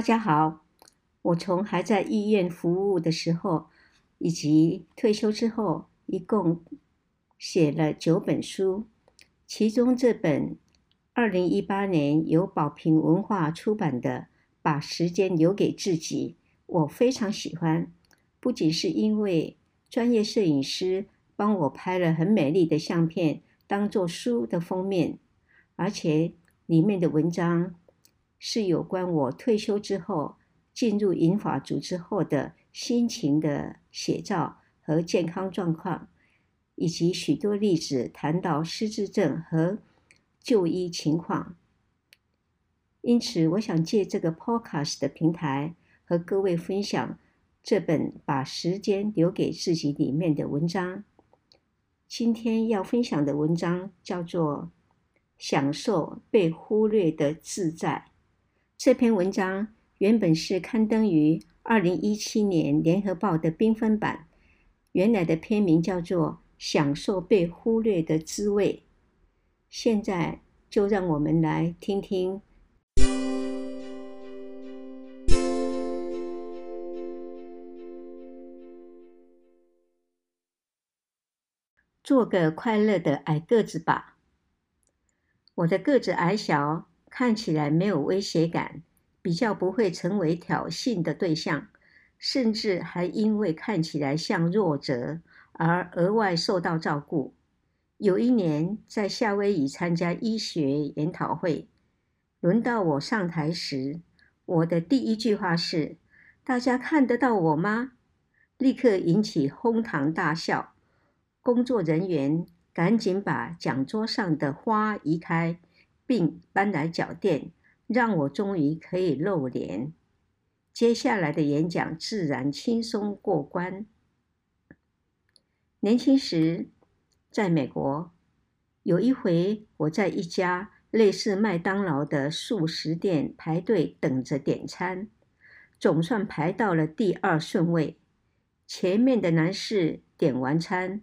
大家好，我从还在医院服务的时候，以及退休之后，一共写了九本书，其中这本二零一八年由宝瓶文化出版的《把时间留给自己》，我非常喜欢，不仅是因为专业摄影师帮我拍了很美丽的相片，当做书的封面，而且里面的文章。是有关我退休之后进入银发族之后的心情的写照和健康状况，以及许多例子谈到失智症和就医情况。因此，我想借这个 Podcast 的平台和各位分享这本《把时间留给自己》里面的文章。今天要分享的文章叫做《享受被忽略的自在》。这篇文章原本是刊登于二零一七年《联合报》的缤纷版，原来的篇名叫做《享受被忽略的滋味》。现在就让我们来听听。做个快乐的矮个子吧。我的个子矮小。看起来没有威胁感，比较不会成为挑衅的对象，甚至还因为看起来像弱者而额外受到照顾。有一年在夏威夷参加医学研讨会，轮到我上台时，我的第一句话是：“大家看得到我吗？”立刻引起哄堂大笑。工作人员赶紧把讲桌上的花移开。并搬来脚垫，让我终于可以露脸。接下来的演讲自然轻松过关。年轻时，在美国，有一回我在一家类似麦当劳的速食店排队等着点餐，总算排到了第二顺位。前面的男士点完餐，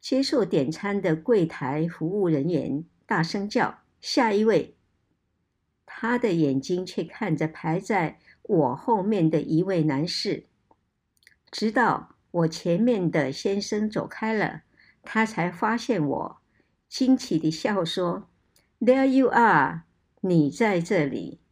接受点餐的柜台服务人员。大声叫：“下一位！”他的眼睛却看着排在我后面的一位男士，直到我前面的先生走开了，他才发现我，惊奇地笑说：“There you are！你在这里。”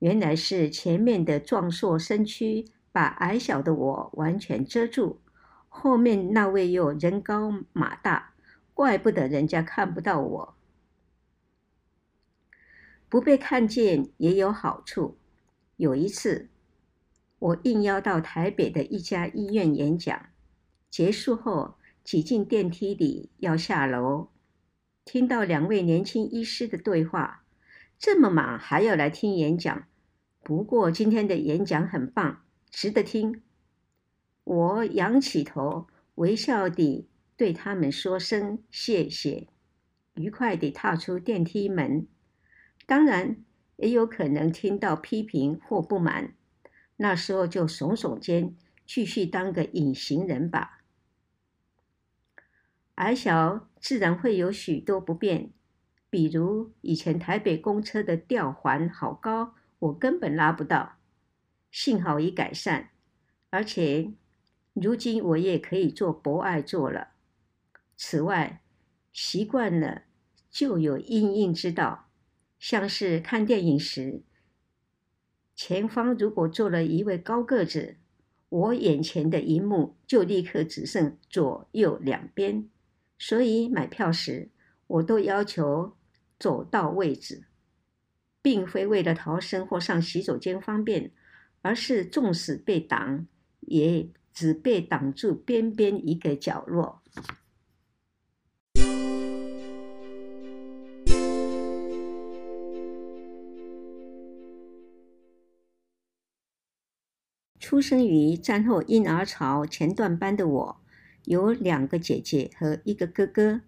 原来是前面的壮硕身躯把矮小的我完全遮住，后面那位又人高马大，怪不得人家看不到我。不被看见也有好处。有一次，我应邀到台北的一家医院演讲，结束后挤进电梯里要下楼，听到两位年轻医师的对话。这么忙还要来听演讲？不过今天的演讲很棒，值得听。我仰起头，微笑地对他们说声谢谢，愉快地踏出电梯门。当然，也有可能听到批评或不满，那时候就耸耸肩，继续当个隐形人吧。矮小自然会有许多不便，比如以前台北公车的吊环好高，我根本拉不到，幸好已改善，而且如今我也可以做博爱座了。此外，习惯了就有因应之道。像是看电影时，前方如果坐了一位高个子，我眼前的一幕就立刻只剩左右两边，所以买票时我都要求走到位置，并非为了逃生或上洗手间方便，而是纵使被挡，也只被挡住边边一个角落。出生于战后婴儿潮前段班的我，有两个姐姐和一个哥哥。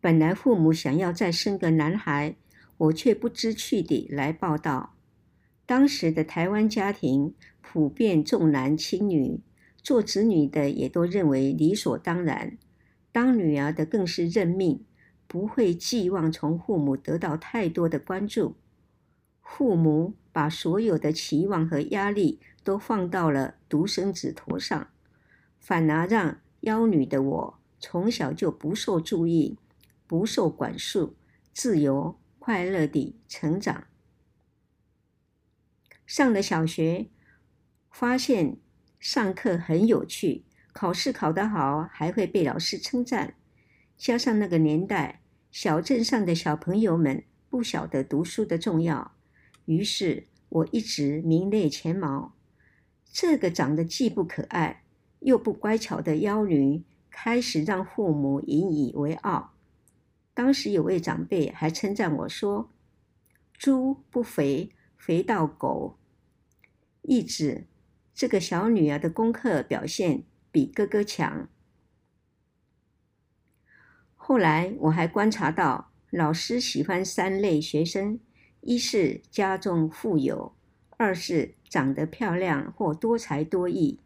本来父母想要再生个男孩，我却不知趣地来报道。当时的台湾家庭普遍重男轻女，做子女的也都认为理所当然，当女儿的更是认命，不会寄望从父母得到太多的关注。父母把所有的期望和压力都放到了独生子头上，反而让妖女的我从小就不受注意、不受管束，自由快乐地成长。上了小学，发现上课很有趣，考试考得好，还会被老师称赞。加上那个年代，小镇上的小朋友们不晓得读书的重要，于是我一直名列前茅。这个长得既不可爱又不乖巧的妖女，开始让父母引以为傲。当时有位长辈还称赞我说：“猪不肥，肥到狗。”意指这个小女儿的功课表现比哥哥强。后来我还观察到，老师喜欢三类学生：一是家中富有，二是长得漂亮或多才多艺，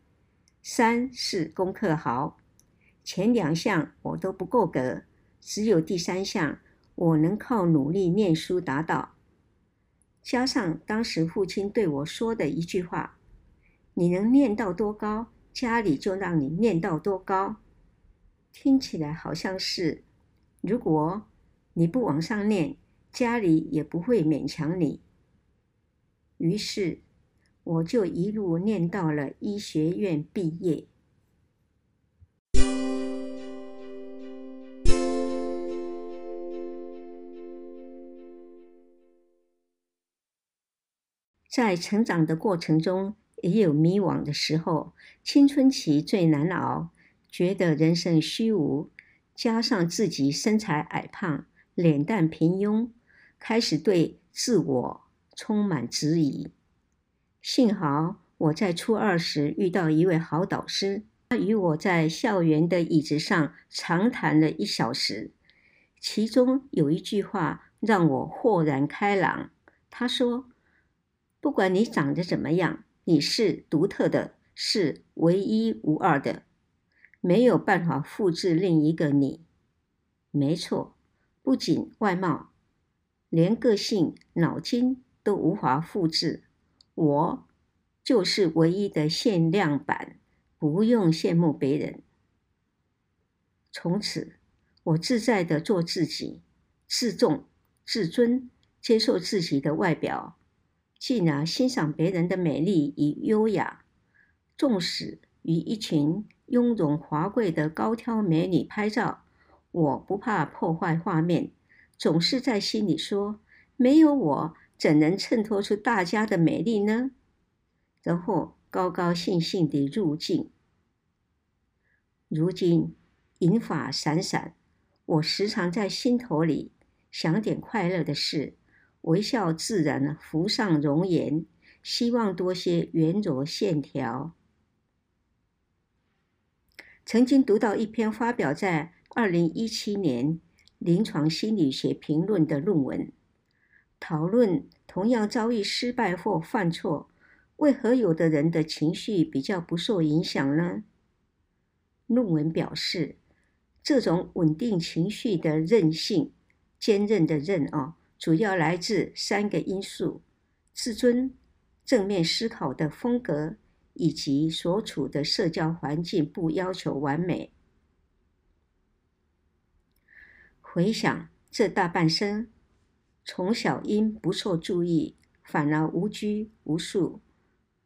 三是功课好。前两项我都不够格，只有第三项我能靠努力念书达到。加上当时父亲对我说的一句话：“你能念到多高，家里就让你念到多高。”听起来好像是。如果你不往上念，家里也不会勉强你。于是，我就一路念到了医学院毕业。在成长的过程中，也有迷惘的时候。青春期最难熬，觉得人生虚无。加上自己身材矮胖、脸蛋平庸，开始对自我充满质疑。幸好我在初二时遇到一位好导师，他与我在校园的椅子上长谈了一小时，其中有一句话让我豁然开朗。他说：“不管你长得怎么样，你是独特的，是唯一无二的。”没有办法复制另一个你，没错，不仅外貌，连个性、脑筋都无法复制。我就是唯一的限量版，不用羡慕别人。从此，我自在的做自己，自重、自尊，接受自己的外表，进而欣赏别人的美丽与优雅，纵使与一群。雍容华贵的高挑美女拍照，我不怕破坏画面，总是在心里说：没有我，怎能衬托出大家的美丽呢？然后高高兴兴地入镜。如今银发闪闪，我时常在心头里想点快乐的事，微笑自然浮上容颜，希望多些圆柔线条。曾经读到一篇发表在二零一七年《临床心理学评论》的论文，讨论同样遭遇失败或犯错，为何有的人的情绪比较不受影响呢？论文表示，这种稳定情绪的韧性，坚韧的韧啊，主要来自三个因素：自尊、正面思考的风格。以及所处的社交环境不要求完美。回想这大半生，从小因不受注意，反而无拘无束，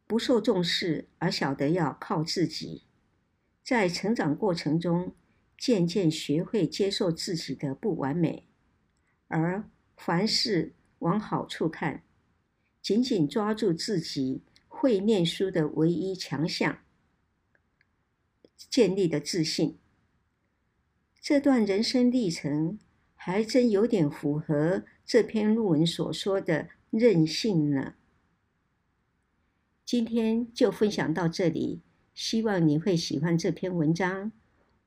不受重视，而晓得要靠自己。在成长过程中，渐渐学会接受自己的不完美，而凡事往好处看，紧紧抓住自己。会念书的唯一强项，建立的自信。这段人生历程还真有点符合这篇论文所说的韧性呢。今天就分享到这里，希望你会喜欢这篇文章。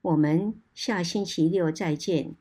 我们下星期六再见。